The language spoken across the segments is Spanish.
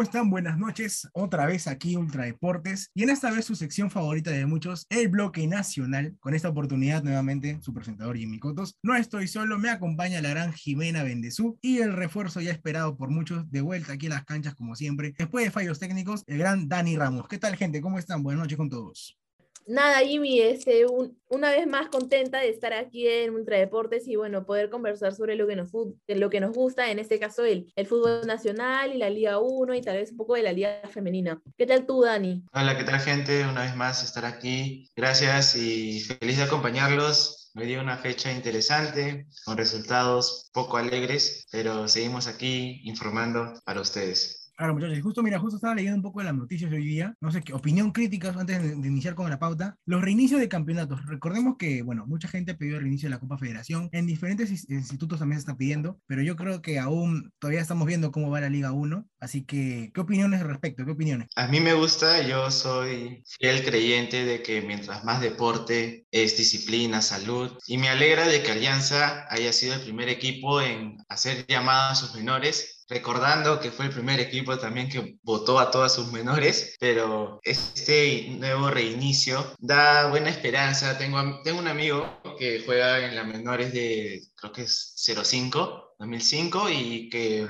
¿Cómo están? Buenas noches. Otra vez aquí Ultra Deportes y en esta vez su sección favorita de muchos, el bloque nacional. Con esta oportunidad nuevamente su presentador Jimmy Cotos. No estoy solo, me acompaña la gran Jimena Bendezú y el refuerzo ya esperado por muchos de vuelta aquí en las canchas como siempre. Después de fallos técnicos, el gran Dani Ramos. ¿Qué tal gente? ¿Cómo están? Buenas noches con todos. Nada, Jimmy, este, una vez más contenta de estar aquí en Ultra Deportes y bueno, poder conversar sobre lo que nos, lo gusta, en este caso el, fútbol nacional y la Liga 1 y tal vez un poco de la Liga Femenina. ¿Qué tal tú, Dani? Hola, ¿qué tal gente? Una vez más estar aquí. Gracias y feliz de acompañarlos. Me dio una fecha interesante, con resultados poco alegres, pero seguimos aquí informando para ustedes. Claro, muchachos, justo, mira, justo estaba leyendo un poco de las noticias de hoy día, no sé qué, opinión crítica antes de, iniciar con la pauta, los reinicios de campeonatos. Recordemos que, bueno, mucha gente ha pedido el reinicio de la Copa Federación, en diferentes institutos también se está pidiendo, pero yo creo que aún todavía estamos viendo cómo va la Liga 1, así que, ¿qué opiniones al respecto? ¿Qué opiniones? A mí me gusta, yo soy fiel creyente de que mientras más deporte es disciplina, salud, y me alegra de que Alianza haya sido el primer equipo en hacer llamadas a sus menores recordando que fue el primer equipo también que votó a todas sus menores, pero este nuevo reinicio da buena esperanza. Tengo, tengo un amigo que juega en las menores de, creo que es 05, 2005, y que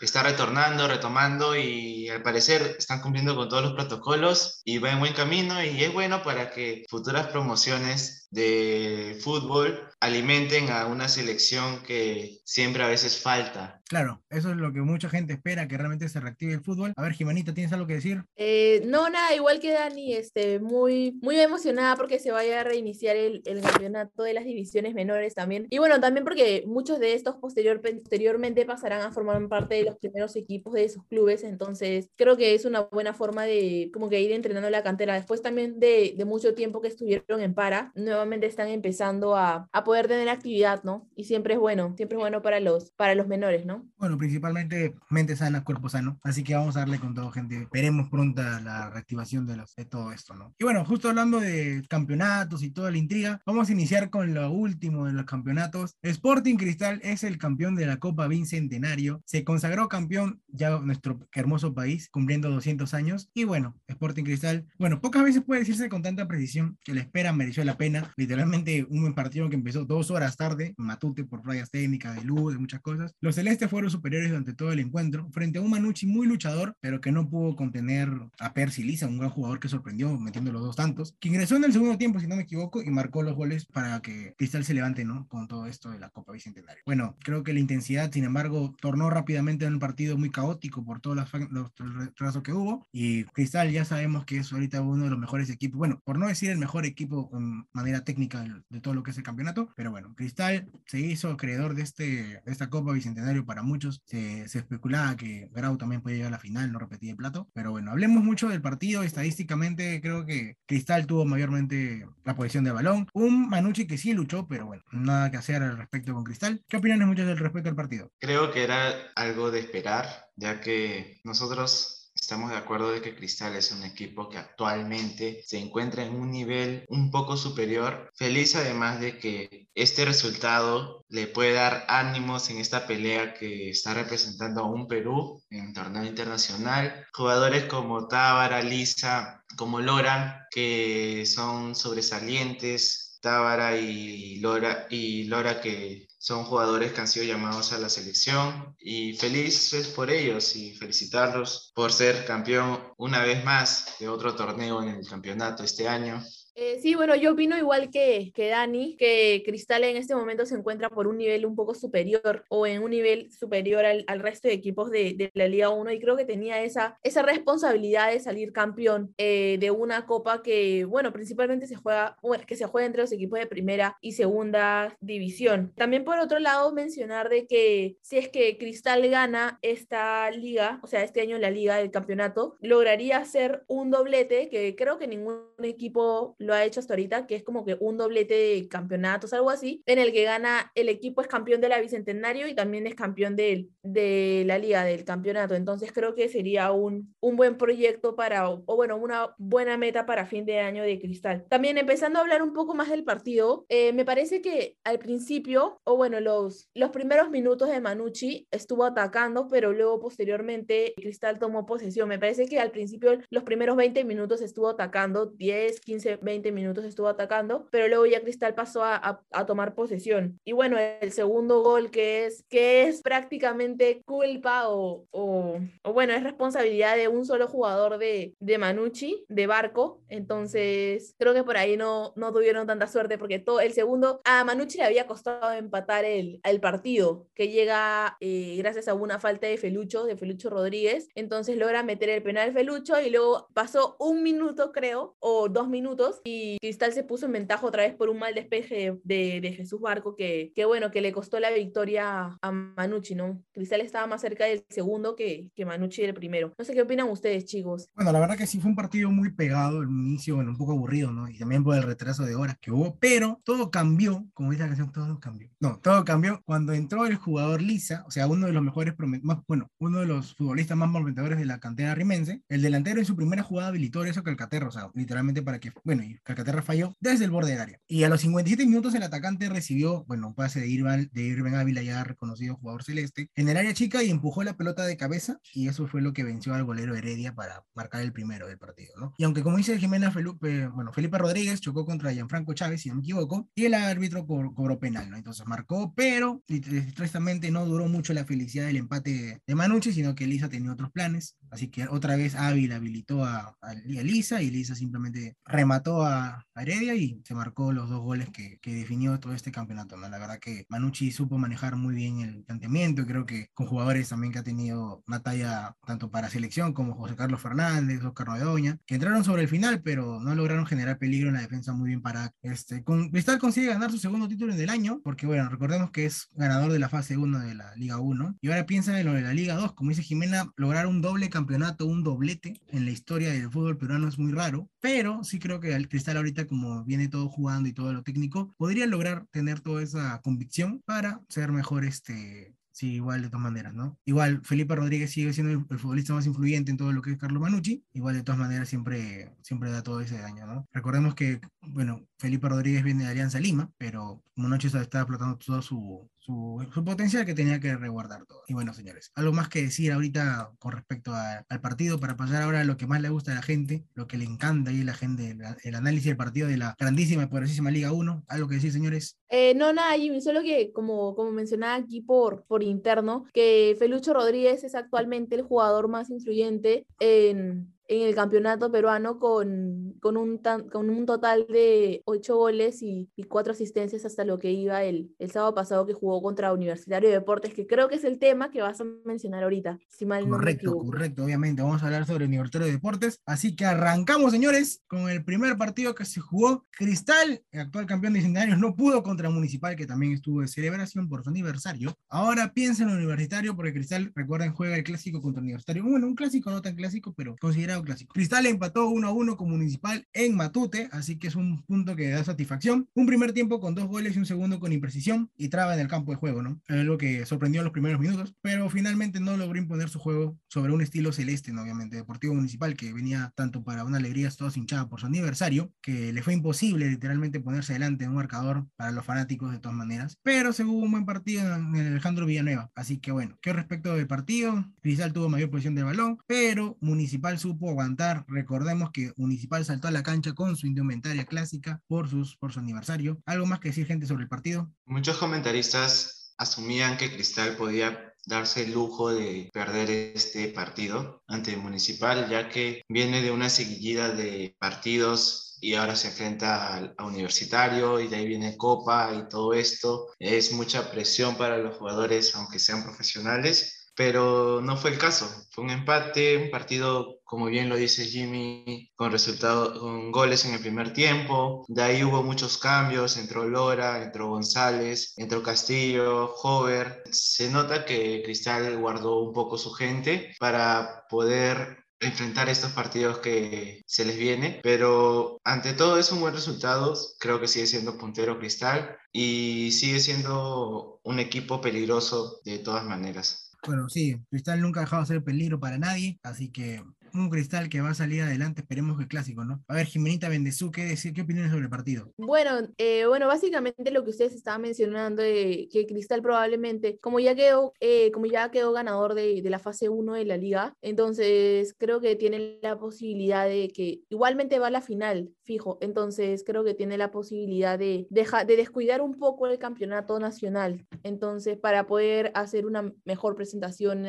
está retornando, retomando y al parecer están cumpliendo con todos los protocolos y va en buen camino y es bueno para que futuras promociones de fútbol alimenten a una selección que siempre a veces falta. Claro, eso es lo que mucha gente espera, que realmente se reactive el fútbol. A ver, Jimanita, ¿tienes algo que decir? Eh, no, nada, igual que Dani, este, muy, muy emocionada porque se vaya a reiniciar el, el, campeonato de las divisiones menores también. Y bueno, también porque muchos de estos posterior, posteriormente pasarán a formar parte de los primeros equipos de esos clubes, entonces creo que es una buena forma de como que ir entrenando la cantera. Después también de, de mucho tiempo que estuvieron en para, nuevamente están empezando a, a poder tener actividad, ¿no? Y siempre es bueno, siempre es bueno para los, para los menores, ¿no? Bueno, principalmente mente sana, cuerpo sano. Así que vamos a darle con todo, gente. Veremos pronto la reactivación de, los, de todo esto, ¿no? Y bueno, justo hablando de campeonatos y toda la intriga, vamos a iniciar con lo último de los campeonatos. Sporting Cristal es el campeón de la Copa Bicentenario. Se consagró campeón ya nuestro hermoso país, cumpliendo 200 años. Y bueno, Sporting Cristal, bueno, pocas veces puede decirse con tanta precisión que la espera mereció la pena. Literalmente un buen partido que empezó dos horas tarde, Matute por fallas técnicas, de luz, de muchas cosas. Los celestes fueron superiores durante todo el encuentro, frente a un Manucci muy luchador, pero que no pudo contener a Percy Lisa, un gran jugador que sorprendió metiendo los dos tantos, que ingresó en el segundo tiempo, si no me equivoco, y marcó los goles para que Cristal se levante, ¿no? Con todo esto de la Copa Bicentenario. Bueno, creo que la intensidad, sin embargo, tornó rápidamente en un partido muy caótico por todos los, los retrasos que hubo, y Cristal ya sabemos que es ahorita uno de los mejores equipos, bueno, por no decir el mejor equipo en manera técnica de, de todo lo que es el campeonato, pero bueno, Cristal se hizo acreedor de, este, de esta Copa Bicentenario para muchos. Se, se, especulaba que Grau también puede llegar a la final, no repetía el plato. Pero bueno, hablemos mucho del partido. Estadísticamente, creo que Cristal tuvo mayormente la posición de balón. Un Manucci que sí luchó, pero bueno, nada que hacer al respecto con Cristal. ¿Qué opinan muchos del respecto al partido? Creo que era algo de esperar, ya que nosotros Estamos de acuerdo de que Cristal es un equipo que actualmente se encuentra en un nivel un poco superior. Feliz además de que este resultado le puede dar ánimos en esta pelea que está representando a un Perú en torneo internacional. Jugadores como Tábara, Lisa, como Lora, que son sobresalientes. Tábara y Lora, y Lora que son jugadores que han sido llamados a la selección y felices por ellos y felicitarlos por ser campeón una vez más de otro torneo en el campeonato este año. Eh, sí, bueno, yo opino igual que, que Dani, que Cristal en este momento se encuentra por un nivel un poco superior o en un nivel superior al, al resto de equipos de, de, la Liga 1 y creo que tenía esa, esa responsabilidad de salir campeón eh, de una copa que, bueno, principalmente se juega, bueno, que se juega entre los equipos de primera y segunda división. También por otro lado mencionar de que si es que Cristal gana esta liga, o sea, este año la liga del campeonato, lograría hacer un doblete que creo que ningún equipo lo ha hecho hasta ahorita, que es como que un doblete de campeonatos, algo así, en el que gana, el equipo es campeón de la Bicentenario y también es campeón de, de la liga, del campeonato. Entonces creo que sería un, un buen proyecto para, o, bueno, una buena meta para fin de año de Cristal. También empezando a hablar un poco más del partido, eh, me parece que al principio, o bueno, los, los primeros minutos de Manucci estuvo atacando, pero luego posteriormente Cristal tomó posesión. Me parece que al principio los primeros 20 minutos estuvo atacando, 10, 15, 20 minutos estuvo atacando, pero luego ya Cristal pasó a, a, tomar posesión. Y bueno, el segundo gol que es, que es prácticamente culpa o, o, o bueno, es responsabilidad de un solo jugador de, de Manucci, de Barco. Entonces, creo que por ahí no, no tuvieron tanta suerte porque todo el segundo, a Manucci le había costado empatar el, el partido, que llega eh, gracias a una falta de Felucho, de Felucho Rodríguez. Entonces logra meter el penal Felucho y luego pasó un minuto, creo, o dos minutos, y Cristal se puso en ventaja otra vez por un mal despeje de, de Jesús Barco, que, que bueno, que le costó la victoria a Manucci, ¿no? Cristal estaba más cerca del segundo que, que Manucci del primero. No sé qué opinan ustedes, chicos. Bueno, la verdad que sí fue un partido muy pegado, el inicio, bueno, un poco aburrido, ¿no? Y también por el retraso de horas que hubo, pero todo cambió, como dice la canción, todo cambió. No, todo cambió cuando entró el jugador Lisa, o sea, uno de los mejores, más, bueno, uno de los futbolistas más prometedores de la cantera rimense. El delantero en su primera jugada habilitó eso Calcaterra, o sea, literalmente para que, bueno, y Calcaterra falló desde el borde del área. Y a los 57 minutos el atacante recibió, bueno, un pase de Irving, de Irving Ávila, ya reconocido jugador celeste, en el área chica y empujó la pelota de cabeza y eso fue lo que venció al golero Heredia para marcar el primero del partido, ¿no? Y aunque como dice Jimena Felipe, bueno, Felipe Rodríguez chocó contra Gianfranco Chávez, si no me equivoco, y el árbitro cobró penal, ¿no? Entonces marcó, pero tristemente no duró mucho la felicidad del empate de Manucci, sino que Elisa tenía otros planes, así que otra vez Ávila habilitó a, a, Elisa y Elisa simplemente remató a, Heredia y se marcó los dos goles que, definió todo este campeonato. La verdad que Manucci supo manejar muy bien el planteamiento, creo que con jugadores también que ha tenido una talla tanto para selección como José Carlos Fernández, Oscar Noedoña, que entraron sobre el final, pero no lograron generar peligro en la defensa muy bien para este con Cristal consigue ganar su segundo título en el año, porque bueno, recordemos que es ganador de la fase 1 de la Liga 1, y ahora piensa en lo de la Liga 2, como dice Jimena, lograr un doble campeonato, un doblete en la historia del fútbol peruano es muy raro, pero sí creo que Cristal ahorita como viene todo jugando y todo lo técnico, podría lograr tener toda esa convicción para ser mejor este Sí, igual de todas maneras, ¿no? Igual Felipe Rodríguez sigue siendo el, futbolista más influyente en todo lo que es Carlos Manucci, igual de todas maneras siempre, siempre da todo ese daño, ¿no? Recordemos que, bueno, Felipe Rodríguez viene de Alianza Lima, pero Manucci está explotando todo su, su, potencial que tenía que resguardar todo. Y bueno, señores, algo más que decir ahorita con respecto al partido para pasar ahora a lo que más le gusta a la gente, lo que le encanta y la gente, el, el análisis del partido de la grandísima y poderosísima Liga 1. ¿Algo que decir, señores? Eh, no, nada, Jimmy, solo que como, como mencionaba aquí por, por interno, que Felucho Rodríguez es actualmente el jugador más influyente en, en el campeonato peruano con, con, un, tan, con un total de ocho goles y, y, cuatro asistencias hasta lo que iba el, el sábado pasado que jugó contra Universitario de Deportes, que creo que es el tema que vas a mencionar ahorita, si mal correcto, no Correcto, obviamente, vamos a hablar sobre Universitario de Deportes, así que arrancamos, señores, con el primer partido que se jugó. Cristal, el actual campeón de centenarios, no pudo contra Municipal, que también estuvo de celebración por su aniversario. Ahora piensen en Universitario, porque Cristal, recuerden, juega el clásico contra Universitario. Bueno, un clásico no tan clásico, pero considerado clásico. Cristal empató 1 a 1 con Municipal en Matute, así que es un punto que da satisfacción. Un primer tiempo con dos goles y un segundo con imprecisión y traba en el campo de juego, ¿no? Algo que sorprendió en los primeros minutos, pero finalmente no logró imponer su juego sobre un estilo celeste, ¿no? obviamente, Deportivo Municipal, que venía tanto para una alegría toda hinchada por su aniversario, que le fue imposible literalmente ponerse delante en un marcador para los fanáticos de todas maneras, pero se hubo un buen partido en el Alejandro Villanueva, así que bueno, ¿qué respecto del partido? Cristal tuvo mayor posición del balón, pero Municipal supo aguantar Recordemos que Municipal saltó a la cancha con su indumentaria clásica por, sus, por su aniversario. ¿Algo más que decir, gente, sobre el partido? Muchos comentaristas asumían que Cristal podía darse el lujo de perder este partido ante Municipal, ya que viene de una seguidilla de partidos y ahora se enfrenta a, Universitario y de ahí viene Copa y todo esto. Es mucha presión para los jugadores, aunque sean profesionales pero no fue el caso. Fue un empate, un partido, como bien lo dice Jimmy, con resultado, con goles en el primer tiempo. De ahí hubo muchos cambios, entró Lora, entró González, entró Castillo, Hover. Se nota que Cristal guardó un poco su gente para poder enfrentar estos partidos que se les viene, pero ante todo es un buen resultado, creo que sigue siendo puntero Cristal y sigue siendo un equipo peligroso de todas maneras. Bueno, sí, Cristal nunca ha dejado de ser peligro para nadie, así que un cristal que va a salir adelante, esperemos que clásico, ¿no? A ver, Jimenita Bendezú, ¿qué, decir, qué opinas sobre el partido? Bueno, eh, bueno, básicamente lo que ustedes estaban mencionando de que Cristal probablemente, como ya quedó, eh, como ya quedó ganador de, de, la fase 1 de la liga, entonces creo que tiene la posibilidad de que igualmente va a la final, fijo, entonces creo que tiene la posibilidad de, deja, de descuidar un poco el campeonato nacional, entonces para poder hacer una mejor presentación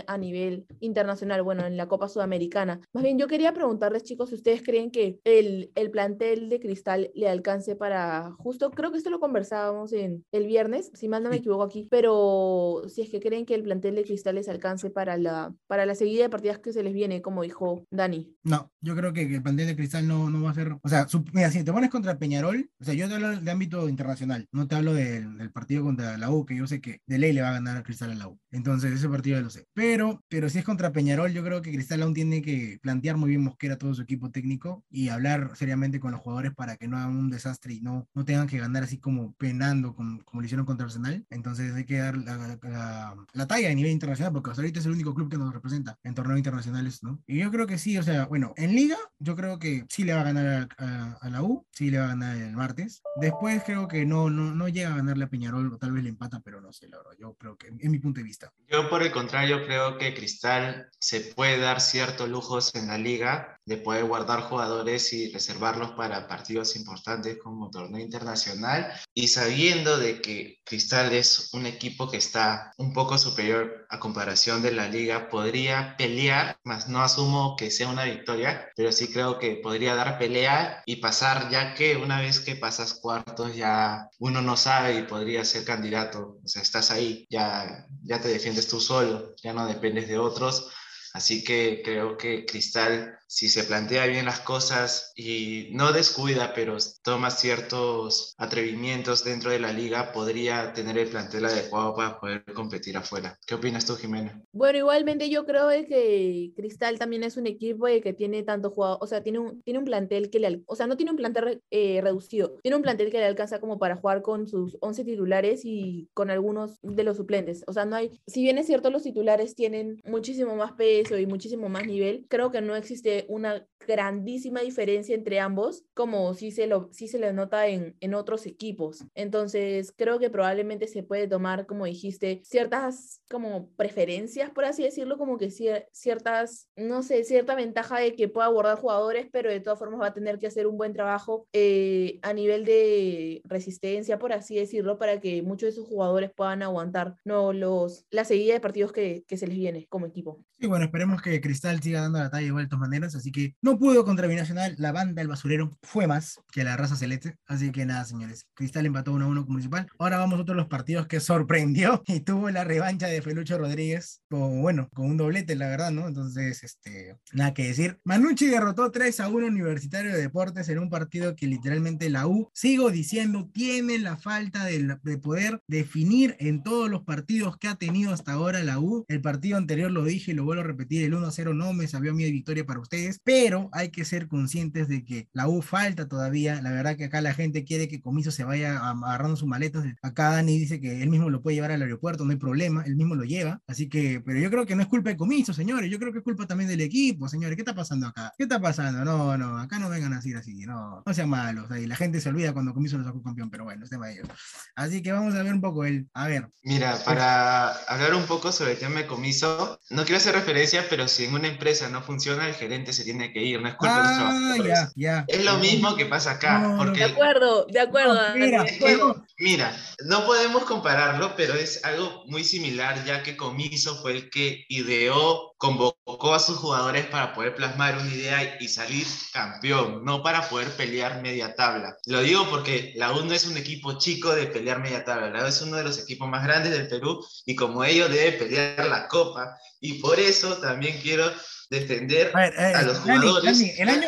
a nivel internacional, bueno, en la Copa Sudamericana. Más bien, yo quería preguntarles, chicos, si ustedes creen que el, el plantel de Cristal le alcance para, justo, creo que esto lo conversábamos en el viernes, si mal no me equivoco aquí, pero si es que creen que el plantel de Cristal les alcance para la, para la seguida de partidas que se les viene, como dijo Dani. No, yo creo que, el plantel de Cristal no, no va a ser, o sea, mira, si te pones contra Peñarol, o sea, yo te hablo de ámbito internacional, no te hablo del, del partido contra la U, que yo sé que de ley le va a ganar a Cristal a la U. Entonces, ese partido ya lo sé. Pero, pero si es contra Peñarol, yo creo que Cristal aún tiene que plantear muy bien Mosquera todo su equipo técnico y hablar seriamente con los jugadores para que no hagan un desastre y no, no tengan que ganar así como penando como, como lo hicieron contra Arsenal. Entonces hay que dar la, la, la, talla a nivel internacional porque hasta ahorita es el único club que nos representa en torneos internacionales, ¿no? Y yo creo que sí, o sea, bueno, en liga yo creo que sí le va a ganar a, a, a la U, sí le va a ganar el martes. Después creo que no, no, no llega a ganarle a Peñarol o tal vez le empata, pero no sé, la verdad, yo creo que es mi punto de vista. Yo por el contrario creo que Cristal se puede dar ciertos lujos en la liga de poder guardar jugadores y reservarlos para partidos importantes como torneo internacional. Y sabiendo de que Cristal es un equipo que está un poco superior a comparación de la liga, podría pelear, más no asumo que sea una victoria, pero sí creo que podría dar pelea y pasar, ya que una vez que pasas cuartos ya uno no sabe y podría ser candidato, o sea, estás ahí, ya, ya te defiendes tú solo, ya no dependes de otros. Así que creo que Cristal si se plantea bien las cosas y no descuida, pero toma ciertos atrevimientos dentro de la liga, podría tener el plantel adecuado para poder competir afuera. ¿Qué opinas tú, Jimena? Bueno, igualmente yo creo que Cristal también es un equipo que tiene tanto jugador, o sea, tiene un, tiene un plantel que le, o sea, no tiene un plantel eh, reducido, tiene un plantel que le alcanza como para jugar con sus 11 titulares y con algunos de los suplentes. O sea, no hay, si bien es cierto, los titulares tienen muchísimo más peso y muchísimo más nivel, creo que no existe una grandísima diferencia entre ambos, como si se lo, si se le nota en, en otros equipos. Entonces, creo que probablemente se puede tomar, como dijiste, ciertas como preferencias, por así decirlo, como que ciertas, no sé, cierta ventaja de que pueda abordar jugadores, pero de todas formas va a tener que hacer un buen trabajo eh, a nivel de resistencia, por así decirlo, para que muchos de esos jugadores puedan aguantar no, los, la seguida de partidos que, que se les viene como equipo. Sí, bueno, esperemos que Cristal siga dando la talla igual de todas maneras, así que no pudo contra Binacional, la banda del basurero fue más que la raza celeste, así que nada, señores, Cristal empató 1 a 1 con Municipal. Ahora vamos a otros los partidos que sorprendió y tuvo la revancha de Felucho Rodríguez, con, bueno, con un doblete, la verdad, ¿no? Entonces, este, nada que decir. Manucci derrotó 3 a 1 Universitario de Deportes en un partido que literalmente la U, sigo diciendo, tiene la falta de, de poder definir en todos los partidos que ha tenido hasta ahora la U. El partido anterior lo dije y lo vuelvo a repetir, el 1 a 0 no me sabió de victoria para ustedes, pero hay que ser conscientes de que la U falta todavía. La verdad que acá la gente quiere que Comiso se vaya agarrando sus maletas. Acá Dani dice que él mismo lo puede llevar al aeropuerto, no hay problema, él mismo lo lleva. Así que, pero yo creo que no es culpa de Comiso, señores. Yo creo que es culpa también del equipo, señores. ¿Qué está pasando acá? ¿Qué está pasando? No, no, acá no vengan a decir así, no, no sean malos. Ahí la gente se olvida cuando Comiso lo sacó campeón, pero bueno, es tema de ellos. Así que vamos a ver un poco él. A ver. Mira, para hablar un poco sobre el tema de Comiso, no quiero hacer referencia, pero si en una empresa no funciona, el gerente se tiene que ir, no es culpa Ah, ya, ya. Es lo mismo que pasa acá. No, porque de acuerdo, de acuerdo. No, mira, es que, mira, no podemos compararlo, pero es algo muy similar, ya que Comiso fue el que ideó, convocó a sus jugadores para poder plasmar una idea y salir campeón, no para poder pelear media tabla. Lo digo porque la U no es un equipo chico de pelear media tabla, la U es uno de los equipos más grandes del Perú y como ello debe pelear la copa. Y por eso también quiero defender a, eh, los jugadores. el, año,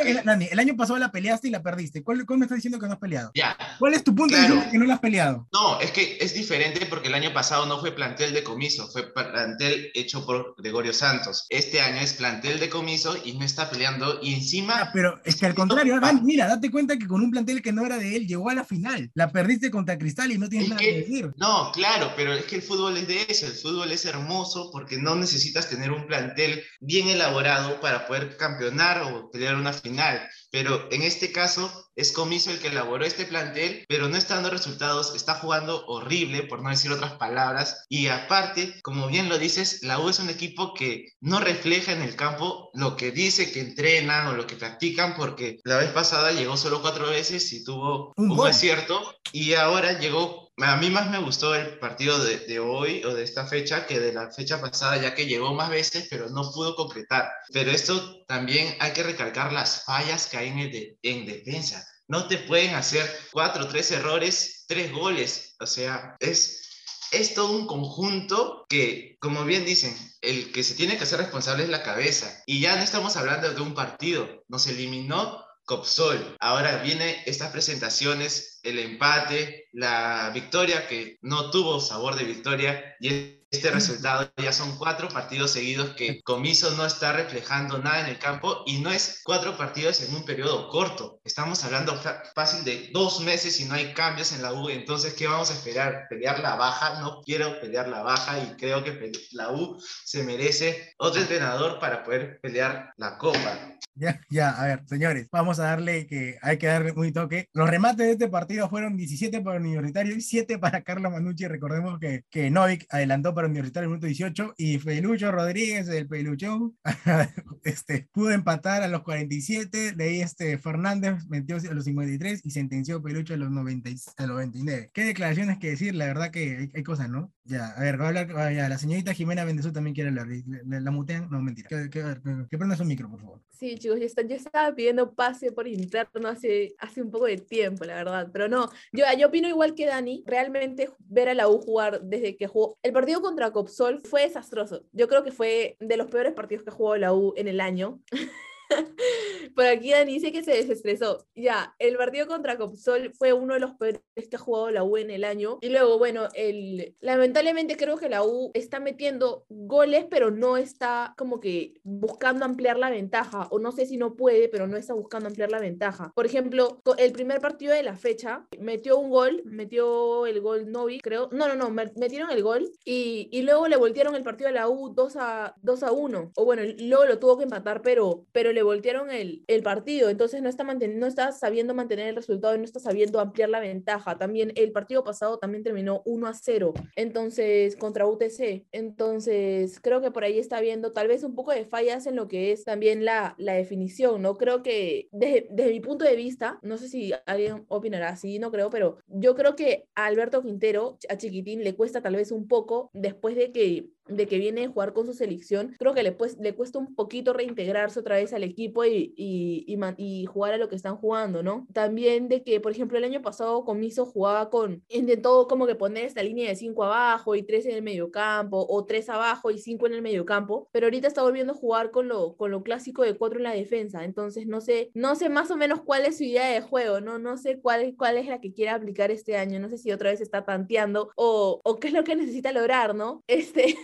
el, año pasado la peleaste y la perdiste. ¿Cuál, me estás diciendo que no has peleado? Ya. ¿Cuál es tu punto de vista que no la has peleado? No, es que es diferente porque el año pasado no fue plantel de comiso, fue plantel hecho por Gregorio Santos. Este año es plantel de comiso y no está peleando y encima... Ah, pero es que al contrario, mira, date cuenta que con un plantel que no era de él llegó a la final. La perdiste contra Cristal y no tienes nada que decir. No, claro, pero es que el fútbol es de eso, el fútbol es hermoso porque no necesitas tener un plantel bien elaborado para poder campeonar o pelear una final. Pero en este caso es Comiso el que elaboró este plantel, pero no está dando resultados, está jugando horrible, por no decir otras palabras. Y aparte, como bien lo dices, la U es un equipo que no refleja en el campo lo que dice que entrenan o lo que practican, porque la vez pasada llegó solo cuatro veces y tuvo un, un acierto, y ahora llegó a mí más me gustó el partido de, hoy o de esta fecha que de la fecha pasada, ya que llegó más veces, pero no pudo concretar. Pero esto también hay que recalcar las fallas que hay en, el en defensa. No te pueden hacer cuatro, tres errores, tres goles. O sea, es, es todo un conjunto que, como bien dicen, el que se tiene que hacer responsable es la cabeza. Y ya no estamos hablando de un partido. Nos eliminó Copsol. Ahora viene estas presentaciones, el empate, la victoria que no tuvo sabor de victoria y este resultado ya son cuatro partidos seguidos que Comiso no está reflejando nada en el campo y no es cuatro partidos en un periodo corto. Estamos hablando fácil de dos meses y no hay cambios en la U. Entonces, ¿qué vamos a esperar? ¿Pelear la baja? No quiero pelear la baja y creo que la U se merece otro entrenador para poder pelear la copa. Ya, ya, a ver, señores, vamos a darle que hay que darle muy toque. Los remates de este partido fueron 17 para Universitario y 7 para Carlos Manucci. Recordemos que, que Novik adelantó para Universitario el minuto 18 y Felucho Rodríguez, el Peluchón, este, pudo empatar a los 47. De ahí este Fernández metió a los 53 y sentenció Pelucho a los, 90, a los 99. ¿Qué declaraciones que decir? La verdad que hay, cosas, ¿no? Ya, a ver, va a hablar, la señorita Jimena Bendezú también quiere hablar. ¿La, mutean? No, mentira. Que, que, que, prenda su micro, por favor. Sí, chicos, yo, está, yo, estaba pidiendo pase por interno hace, hace un poco de tiempo, la verdad. Pero no, yo, yo opino igual que Dani. Realmente ver a la U jugar desde que jugó. El partido contra Copsol fue desastroso. Yo creo que fue de los peores partidos que jugó la U en el año. Por aquí Dani dice que se desestresó. Ya, el partido contra Copsol fue uno de los peores que ha jugado la U en el año. Y luego, bueno, el, lamentablemente creo que la U está metiendo goles, pero no está como que buscando ampliar la ventaja. O no sé si no puede, pero no está buscando ampliar la ventaja. Por ejemplo, el primer partido de la fecha metió un gol, metió el gol Novi, creo. No, no, no, metieron el gol y, y luego le voltearon el partido de la U 2 a, 2 a 1. O bueno, luego lo tuvo que empatar, pero, pero le voltearon el, el partido, entonces no está, no está sabiendo mantener el resultado y no está sabiendo ampliar la ventaja. También el partido pasado también terminó 1 a 0, entonces contra UTC. Entonces creo que por ahí está viendo tal vez un poco de fallas en lo que es también la, la definición, ¿no? Creo que desde, desde mi punto de vista, no sé si alguien opinará así, no creo, pero yo creo que a Alberto Quintero, a Chiquitín, le cuesta tal vez un poco después de que de que viene a jugar con su selección, creo que le, pues, le cuesta un poquito reintegrarse otra vez al equipo y, y, y, jugar a lo que están jugando, ¿no? También de que, por ejemplo, el año pasado Comiso jugaba con, intentó como que poner esta línea de cinco abajo y tres en el mediocampo, o tres abajo y cinco en el mediocampo, pero ahorita está volviendo a jugar con lo, con lo clásico de cuatro en la defensa, entonces no sé, no sé más o menos cuál es su idea de juego, ¿no? No sé cuál, cuál es la que quiere aplicar este año, no sé si otra vez está tanteando o, o qué es lo que necesita lograr, ¿no? Este...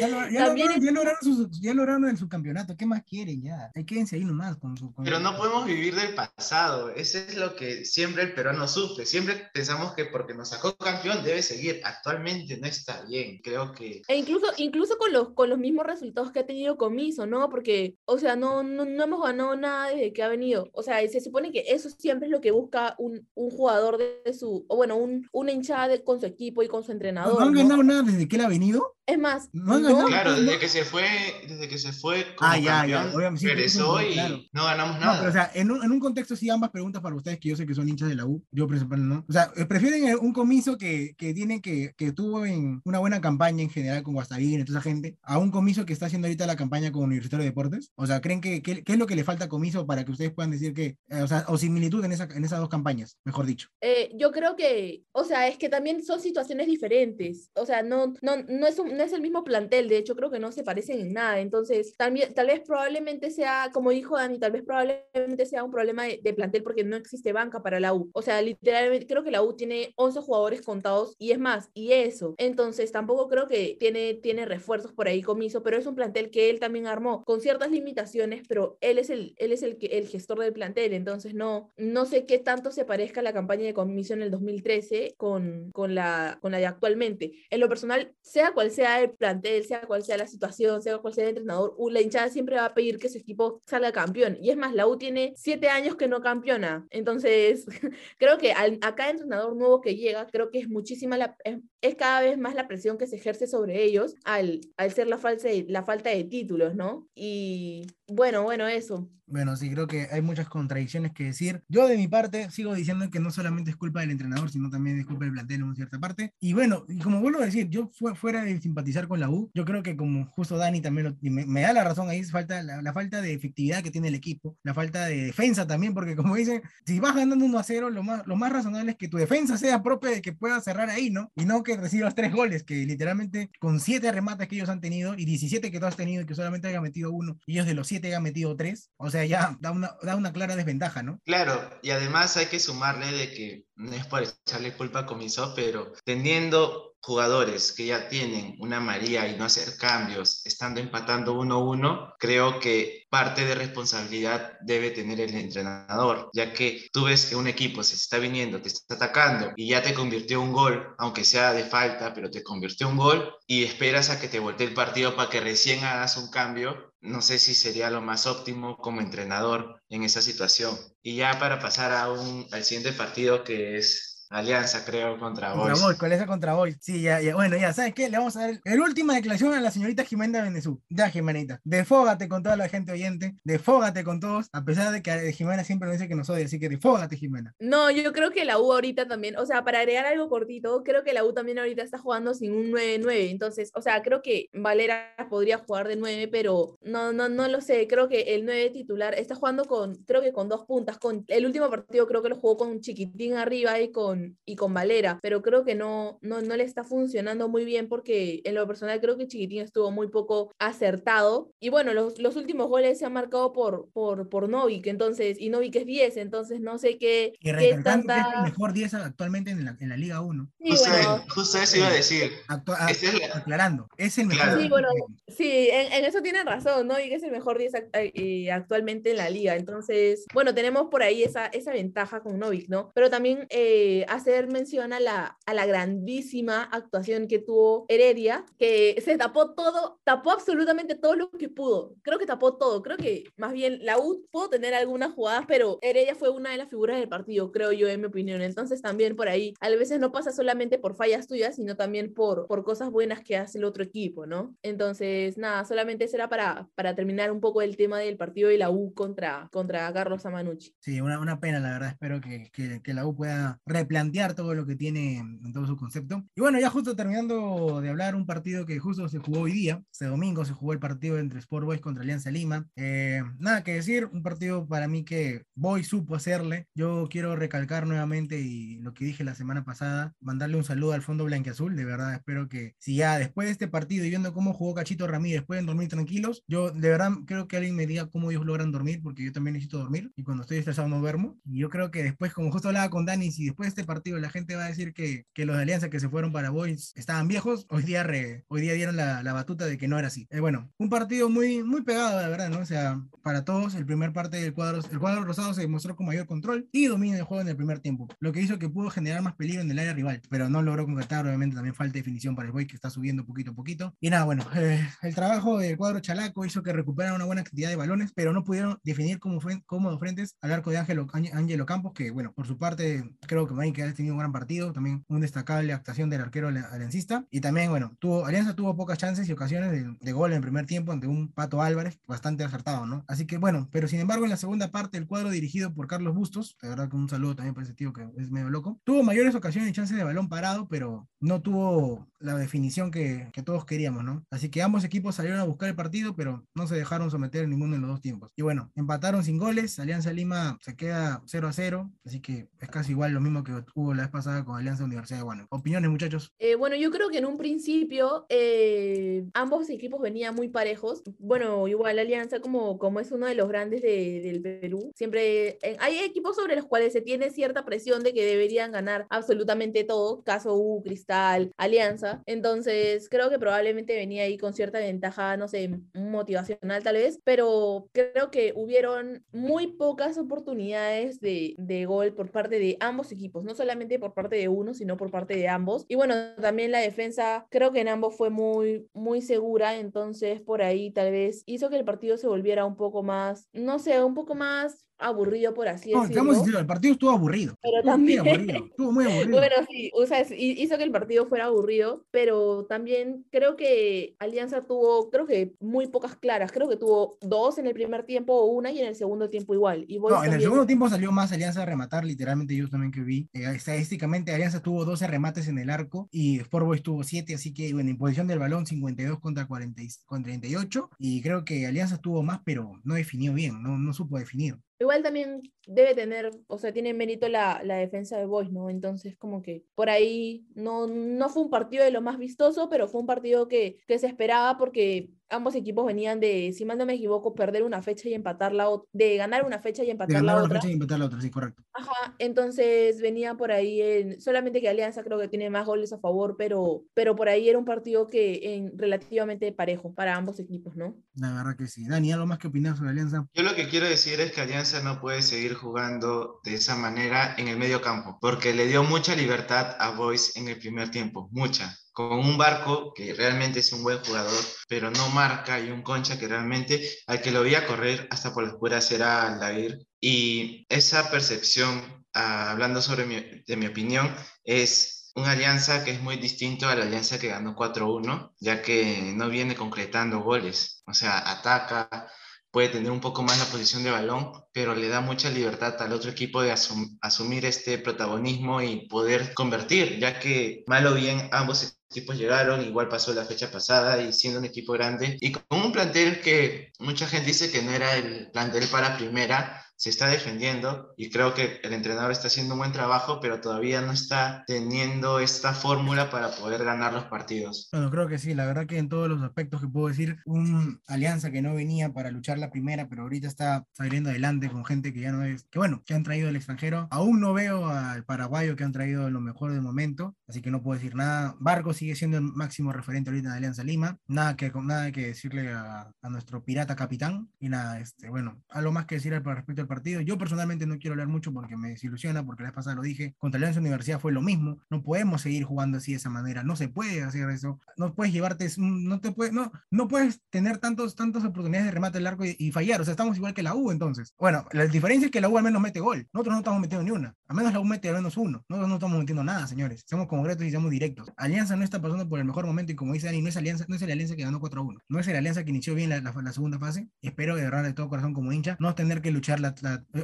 Ya, lo, ya, lograron, en su campeonato, ¿qué más quieren ya? Quédense ahí nomás con su... Pero no podemos vivir del pasado, eso es lo que siempre el peruano sufre, siempre pensamos que porque nos sacó campeón debe seguir, actualmente no está bien, creo que... E incluso, incluso con, los, con los mismos resultados que ha tenido Comiso, ¿no? Porque, o sea, no, no, no hemos ganado nada desde que ha venido, o sea, se supone que eso siempre es lo que busca un, un jugador de, su, o bueno, un, una hinchada con su equipo y con su entrenador. ¿No, han ganado nada desde que él ha venido? Es más, no, claro, desde que se fue, desde que se fue como ah, ya, campeón, ya, obviamente, regresó y no ganamos nada. No, o sea, en un, en un, contexto sí ambas preguntas para ustedes, que yo sé que son hinchas de la U, yo principalmente no. O sea, eh, prefieren un comiso que, que tiene que, que tuvo en una buena campaña en general con Guastavino y toda esa gente, a un comiso que está haciendo ahorita la campaña con Universitario de Deportes. O sea, ¿creen que qué es lo que le falta a comiso para que ustedes puedan decir que, eh, o sea, o similitud en, esa, en esas dos campañas, mejor dicho? Eh, yo creo que, o sea, es que también son situaciones diferentes. O sea, no, no, no, es no es el mismo plantel, de hecho creo que no se parecen en nada. Entonces, también, tal vez probablemente sea, como dijo Dani, tal vez probablemente sea un problema de, de plantel porque no existe banca para la U. O sea, literalmente creo que la U tiene 11 jugadores contados y es más, y eso. Entonces, tampoco creo que tiene, tiene refuerzos por ahí comiso, pero es un plantel que él también armó con ciertas limitaciones, pero él es el, él es el, el gestor del plantel. Entonces, no, no sé qué tanto se parezca la campaña de comiso en el 2013 con, con, la, con la de actualmente. En lo personal, sea cual sea el plantel, sea cual sea la situación, sea cual sea el entrenador, la hinchada siempre va a pedir que su equipo salga campeón. Y es más, la U tiene siete años que no campeona. Entonces, creo que al, a cada entrenador nuevo que llega, creo que es muchísima la, es, es, cada vez más la presión que se ejerce sobre ellos al, al ser la, falsa, la falta de títulos, ¿no? Y bueno, bueno, eso. Bueno, sí, creo que hay muchas contradicciones que decir. Yo de mi parte sigo diciendo que no solamente es culpa del entrenador, sino también es culpa del plantel en cierta parte. Y bueno, y como vuelvo a decir, yo fuera de simpatizar con la U, yo creo que como justo Dani también lo, me, me, da la razón ahí, falta la, la, falta de efectividad que tiene el equipo, la falta de defensa también, porque como dicen, si vas ganando 1 a 0, lo más, lo más razonable es que tu defensa sea propia de que pueda cerrar ahí, ¿no? Y no que recibas tres goles, que literalmente con siete remates que ellos han tenido y 17 que tú has tenido y que solamente hayan metido uno, ellos de los siete hayan metido tres, o sea, ya da una, da una clara desventaja, ¿no? Claro, y además hay que sumarle de que no es por echarle culpa a Comiso, pero teniendo jugadores que ya tienen una María y no hacer cambios, estando empatando 1-1, creo que parte de responsabilidad debe tener el entrenador, ya que tú ves que un equipo se está viniendo, te está atacando y ya te convirtió un gol, aunque sea de falta, pero te convirtió un gol y esperas a que te voltee el partido para que recién hagas un cambio, no sé si sería lo más óptimo como entrenador en esa situación. Y ya para pasar a un, al siguiente partido que es Alianza, creo, contra Boys. Contra Boys, colega contra Boys. Sí, ya, ya. Bueno, ya, ¿sabes qué? Le vamos a dar el, última declaración a la señorita Jimena Benezú. Ya, Jimenita. Defógate con toda la gente oyente. Defógate con todos. A pesar de que Jimena siempre nos dice que nos odia. Así que defógate, Jimena. No, yo creo que la U ahorita también, o sea, para agregar algo cortito, creo que la U también ahorita está jugando sin un 9-9. Entonces, o sea, creo que Valera podría jugar de 9, pero no, no, no lo sé. Creo que el 9 titular está jugando con, creo que con dos puntas. Con el último partido creo que lo jugó con Chiquitín arriba y con y con Valera, pero creo que no, no, no le está funcionando muy bien porque en lo personal creo que Chiquitín estuvo muy poco acertado. Y bueno, los, los últimos goles se han marcado por, por, por Novik, entonces, y Novik es 10, entonces no sé qué. Y qué tanta... es el mejor 10 actualmente en la, en la Liga 1. Sí, justo, bueno, justo, eso iba a decir. Actua es la... Aclarando, es el mejor. Sí, bueno, sí, en, en, eso tienen razón, Novik es el mejor 10 eh, actualmente en la Liga, entonces, bueno, tenemos por ahí esa, esa ventaja con Novik, ¿no? Pero también eh, hacer menciona la, a la grandísima actuación que tuvo Heredia, que se tapó todo, tapó absolutamente todo lo que pudo. Creo que tapó todo. Creo que más bien la U pudo tener algunas jugadas, pero Heredia fue una de las figuras del partido, creo yo, en mi opinión. Entonces también por ahí, a veces no pasa solamente por fallas tuyas, sino también por, por cosas buenas que hace el otro equipo, ¿no? Entonces, nada, solamente será para, para terminar un poco el tema del partido de la U contra, contra Carlos Amanucci. Sí, una, una pena, la verdad. Espero que, que, que la U pueda replantear todo lo que tiene en todo su concepto. Y bueno, ya justo terminando de hablar, un partido que justo se jugó hoy día, este domingo se jugó el partido entre Sport Boys contra Alianza Lima. Eh, nada que decir, un partido para mí que Boy supo hacerle. Yo quiero recalcar nuevamente y lo que dije la semana pasada, mandarle un saludo al fondo blanqueazul. De verdad, espero que si ya después de este partido y viendo cómo jugó Cachito Ramírez, pueden dormir tranquilos. Yo de verdad creo que alguien me diga cómo ellos logran dormir, porque yo también necesito dormir y cuando estoy estresado no duermo. Y yo creo que después, como justo hablaba con Dani, si después de este partido la gente va a decir que, que los de Alianza que se fueron para Boys estaban viejos, hoy día, re, hoy día dieron la, la, batuta de que no era así. Eh, bueno, un partido muy, muy pegado, la verdad, ¿no? O sea, para todos, el primer parte del cuadro, el cuadro rosado se demostró con mayor control y dominio del juego en el primer tiempo, lo que hizo que pudo generar más peligro en el área rival, pero no logró concretar, obviamente también falta definición para el Boys que está subiendo poquito a poquito. Y nada, bueno, eh, el trabajo del cuadro chalaco hizo que recuperaran una buena actividad de balones, pero no pudieron definir como cómodos frentes al arco de Ángelo, Ángelo Campos, que bueno, por su parte, creo que que ha tenido un gran partido, también un destacable actuación del arquero aliancista. Y también, bueno, tuvo, Alianza tuvo pocas chances y ocasiones de, de gol en el primer tiempo ante un Pato Álvarez, bastante acertado, ¿no? Así que bueno, pero sin embargo en la segunda parte el cuadro dirigido por Carlos Bustos, de verdad que un saludo también para ese tío que es medio loco, tuvo mayores ocasiones y chances de balón parado, pero no tuvo la definición que, que, todos queríamos, ¿no? Así que ambos equipos salieron a buscar el partido, pero no se dejaron someter en ninguno de los dos tiempos. Y bueno, empataron sin goles, Alianza Lima se queda 0 a 0, así que es casi igual lo mismo que hubo la vez pasada con Alianza Universidad de Guanajuato. ¿Opiniones, muchachos? Eh, bueno, yo creo que en un principio eh, ambos equipos venían muy parejos. Bueno, igual Alianza como, como es uno de los grandes de, del Perú, siempre eh, hay equipos sobre los cuales se tiene cierta presión de que deberían ganar absolutamente todo, caso U, Cristal, Alianza. Entonces, creo que probablemente venía ahí con cierta ventaja, no sé, motivacional tal vez, pero creo que hubieron muy pocas oportunidades de, de gol por parte de ambos equipos, no solamente por parte de uno, sino por parte de ambos. Y bueno, también la defensa creo que en ambos fue muy, muy segura, entonces por ahí tal vez hizo que el partido se volviera un poco más, no sé, un poco más aburrido, por así no, decirlo. el partido estuvo aburrido. Pero también. Muy aburrido, estuvo muy aburrido. bueno, sí, o sea, hizo que el partido fuera aburrido, pero también creo que Alianza tuvo, creo que muy pocas claras. Creo que tuvo dos en el primer tiempo, una y en el segundo tiempo igual. Y no, en el segundo tiempo salió más Alianza a rematar, literalmente yo también que vi. Eh, estadísticamente, Alianza tuvo 12 remates en el arco y Sport Boys tuvo 7, así que bueno, en posición del balón 52 contra, 40, contra 38. Y creo que Alianza tuvo más, pero no definió bien, no, no supo definir. Igual también debe tener, o sea, tiene mérito la, la defensa de Boys, ¿no? Entonces, como que por ahí no, no fue un partido de lo más vistoso, pero fue un partido que, que se esperaba porque ambos equipos venían de, si mal no me equivoco, perder una fecha y empatar la otra, de ganar una fecha y empatar la otra. fecha y empatar la otra, sí, correcto. Ajá, entonces venía por ahí, en, solamente que Alianza creo que tiene más goles a favor, pero, pero por ahí era un partido que en, relativamente parejo para ambos equipos, ¿no? La verdad que sí. Dani, ¿algo más que opinar sobre Alianza? Yo lo que quiero decir es que Alianza no puede seguir jugando de esa manera en el medio campo, porque le dio mucha libertad a Boys en el primer tiempo, mucha con un Barco que realmente es un buen jugador, pero no marca, y un Concha que realmente al que lo veía correr hasta por las puras era Aldair. Y esa percepción, ah, hablando sobre mi, de mi opinión, es una alianza que es muy distinto a la alianza que ganó 4-1, ya que no viene concretando goles, o sea, ataca, puede tener un poco más la posición de balón, pero le da mucha libertad al otro equipo de asumir este protagonismo y poder convertir, ya que mal o bien ambos equipos llegaron, igual pasó la fecha pasada y siendo un equipo grande y con un plantel que mucha gente dice que no era el plantel para primera, se está defendiendo y creo que el entrenador está haciendo un buen trabajo, pero todavía no está teniendo esta fórmula para poder ganar los partidos. Bueno, creo que sí, la verdad que en todos los aspectos que puedo decir, una alianza que no venía para luchar la primera, pero ahorita está saliendo adelante con gente que ya no es, que bueno, que han traído del extranjero. Aún no veo al paraguayo que han traído lo mejor del momento, así que no puedo decir nada. Barco sigue siendo el máximo referente ahorita de Alianza Lima, nada que, nada que decirle a, a nuestro pirata capitán y nada, este, bueno, algo más que decir al respecto partido. Yo personalmente no quiero hablar mucho porque me desilusiona, porque la vez pasada lo dije, contra la Universidad fue lo mismo. No podemos seguir jugando así de esa manera, no se puede hacer eso. No puedes llevarte, no te puedes, no, no puedes tener tantos, tantas oportunidades de remate el arco y, fallar. O sea, estamos igual que la U entonces. Bueno, la diferencia es que la U al menos mete gol. Nosotros no estamos metiendo ni una. Al menos la U mete al menos uno. Nosotros no estamos metiendo nada, señores. Somos y directos. Alianza no está pasando por el mejor momento y como dice Dani, no es Alianza, no es la Alianza que ganó 4 a 1. No es la Alianza que inició bien la, segunda fase. Espero de verdad de todo corazón como hincha no tener que luchar la,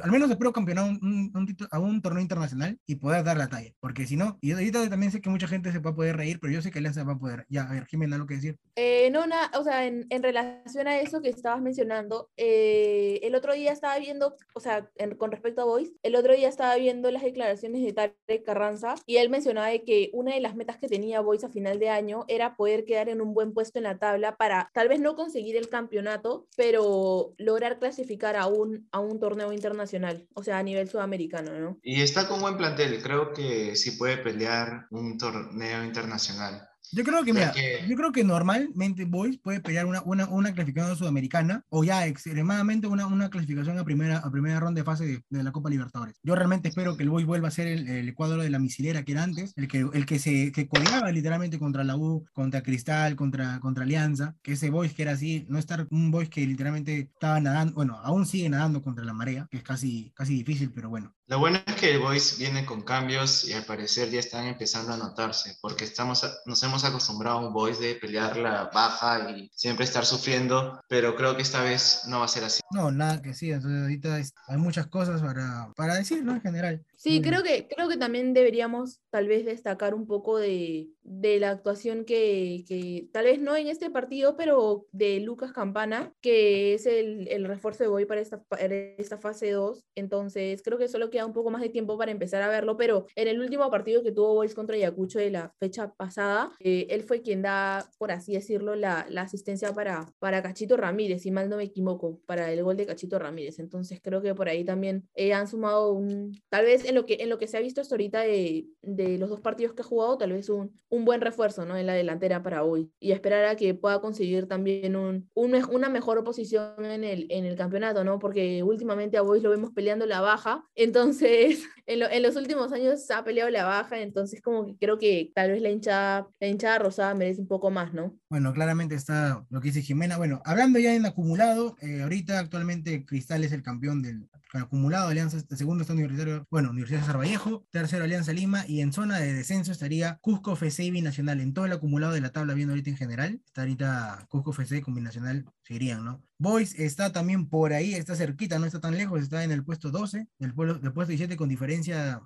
al menos espero campeonar un, a un torneo internacional y poder dar la talla, porque si no, y ahorita también sé que mucha gente se va a poder reír, pero yo sé que Alianza va a poder. Ya, a ver, Jimena, ¿algo que decir? Eh, no, nada, o sea, en, en, relación a eso que estabas mencionando, eh, el otro día estaba viendo, o sea, con respecto a Voice, el otro día estaba viendo las declaraciones de Tarek Carranza y él mencionaba que una de las metas que tenía Voice a final de año era poder quedar en un buen puesto en la tabla para tal vez no conseguir el campeonato, pero lograr clasificar a un, a un torneo internacional, o sea, a nivel sudamericano, ¿no? Y está con buen plantel, creo que sí puede pelear un torneo internacional. Yo creo que, mira, yo creo que normalmente Boys puede pelear una, una, una, clasificación sudamericana o ya extremadamente una, una clasificación a primera, a primera ronda de fase de, de, la Copa Libertadores. Yo realmente espero que el Boys vuelva a ser el, el, cuadro de la misilera que era antes, el que, el que se que codeaba literalmente contra la U, contra Cristal, contra, contra Alianza, que ese Boys que era así, no estar un Boys que literalmente estaba nadando, bueno, aún sigue nadando contra la marea, que es casi, casi difícil, pero bueno. Lo bueno es que el Boys viene con cambios y al parecer ya están empezando a notarse, porque estamos, nos hemos acostumbrado a un Boys de pelear la baja y siempre estar sufriendo, pero creo que esta vez no va a ser así. No, nada que sí, entonces ahorita hay muchas cosas para, para decir, ¿no? En general. Sí, creo que, creo que también deberíamos tal vez destacar un poco de, de la actuación que, que, tal vez no en este partido, pero de Lucas Campana, que es el, el refuerzo de Boy para esta, para esta fase 2. Entonces, creo que solo queda un poco más de tiempo para empezar a verlo, pero en el último partido que tuvo Boys contra Ayacucho de la fecha pasada, eh, él fue quien da, por así decirlo, la, la asistencia para, para Cachito Ramírez, si mal no me equivoco, para el gol de Cachito Ramírez. Entonces, creo que por ahí también eh, han sumado un, tal vez en lo que, en lo que se ha visto hasta ahorita de, de los dos partidos que ha jugado, tal vez un, un buen refuerzo ¿no? en la delantera para hoy. Y esperar a que pueda conseguir también un, un, una mejor posición en el, en el campeonato, ¿no? Porque últimamente a Boys lo vemos peleando la baja. Entonces, en, en, los últimos años ha peleado la baja. Entonces, como que creo que tal vez la hinchada, la hinchada rosada merece un poco más, ¿no? Bueno, claramente está lo que dice Jimena. Bueno, hablando ya en acumulado, eh, ahorita actualmente Cristal es el campeón del acumulado, Alianza, segundo está Universitario, bueno, Universidad de Sarvallejo, tercero Alianza Lima y en zona de descenso estaría Cusco FC y Binacional. En todo el acumulado de la tabla viendo ahorita en general, está ahorita Cusco FC con Binacional, seguirían, ¿no? Boys está también por ahí, está cerquita, no está tan lejos, está en el puesto 12, del, del puesto 17 con diferencia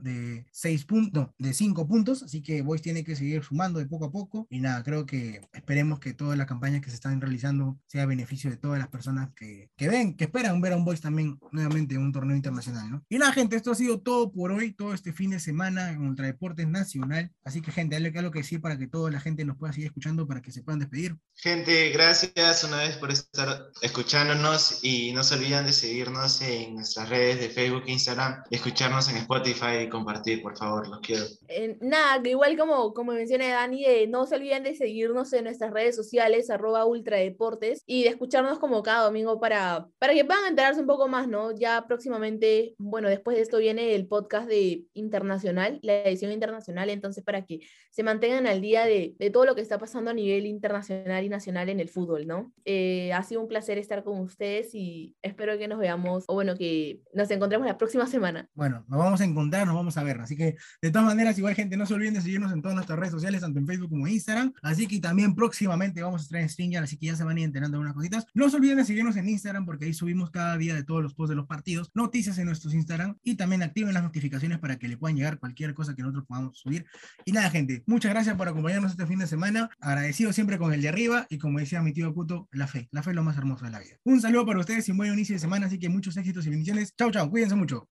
de 6 puntos, de 5 puntos, así que Boys tiene que seguir sumando de poco a poco y nada, creo que esperemos que todas las campañas que se están realizando sea a beneficio de todas las personas que, que ven, que esperan ver a un Boys también nuevamente en un torneo internacional, ¿no? Y nada, gente, esto ha sido todo por hoy, todo este fin de semana en Ultra Deportes Nacional, así que gente, dale algo que decir para que toda la gente nos pueda seguir escuchando, para que se puedan despedir. Gente, gracias una vez por estar escuchándonos y no se olviden de seguirnos en nuestras redes de Facebook e Instagram y escucharnos en Spotify y compartir, por favor, los quiero. Eh, nada, igual como, como menciona Dani, eh, no se olviden de seguirnos en nuestras redes sociales, arroba ultradeportes, y de escucharnos como cada domingo para, para que puedan enterarse un poco más, ¿no? Ya próximamente, bueno, después de esto viene el podcast de Internacional, la edición internacional, entonces para que se mantengan al día de, de todo lo que está pasando a nivel internacional y nacional en el fútbol, ¿no? Eh, ha sido un placer estar con ustedes y espero que nos veamos, o bueno, que nos encontremos la próxima semana. Bueno, nos vamos a encontrar, nos vamos a ver. Así que, de todas maneras, igual, gente, no se olviden de seguirnos en todas nuestras redes sociales, tanto en Facebook como en Instagram. Así que también próximamente vamos a estar en Stringer, así que ya se van a ir enterando de unas cositas. No se olviden de seguirnos en Instagram, porque ahí subimos cada día de todos los de los partidos, noticias en nuestros Instagram y también activen las notificaciones para que le puedan llegar cualquier cosa que nosotros podamos subir. Y nada, gente, muchas gracias por acompañarnos este fin de semana. Agradecido siempre con el de arriba y como decía mi tío Cuto, la fe. La fe es lo más hermoso de la vida. Un saludo para ustedes y un buen inicio de semana, así que muchos éxitos y bendiciones. Chao, chao, cuídense mucho.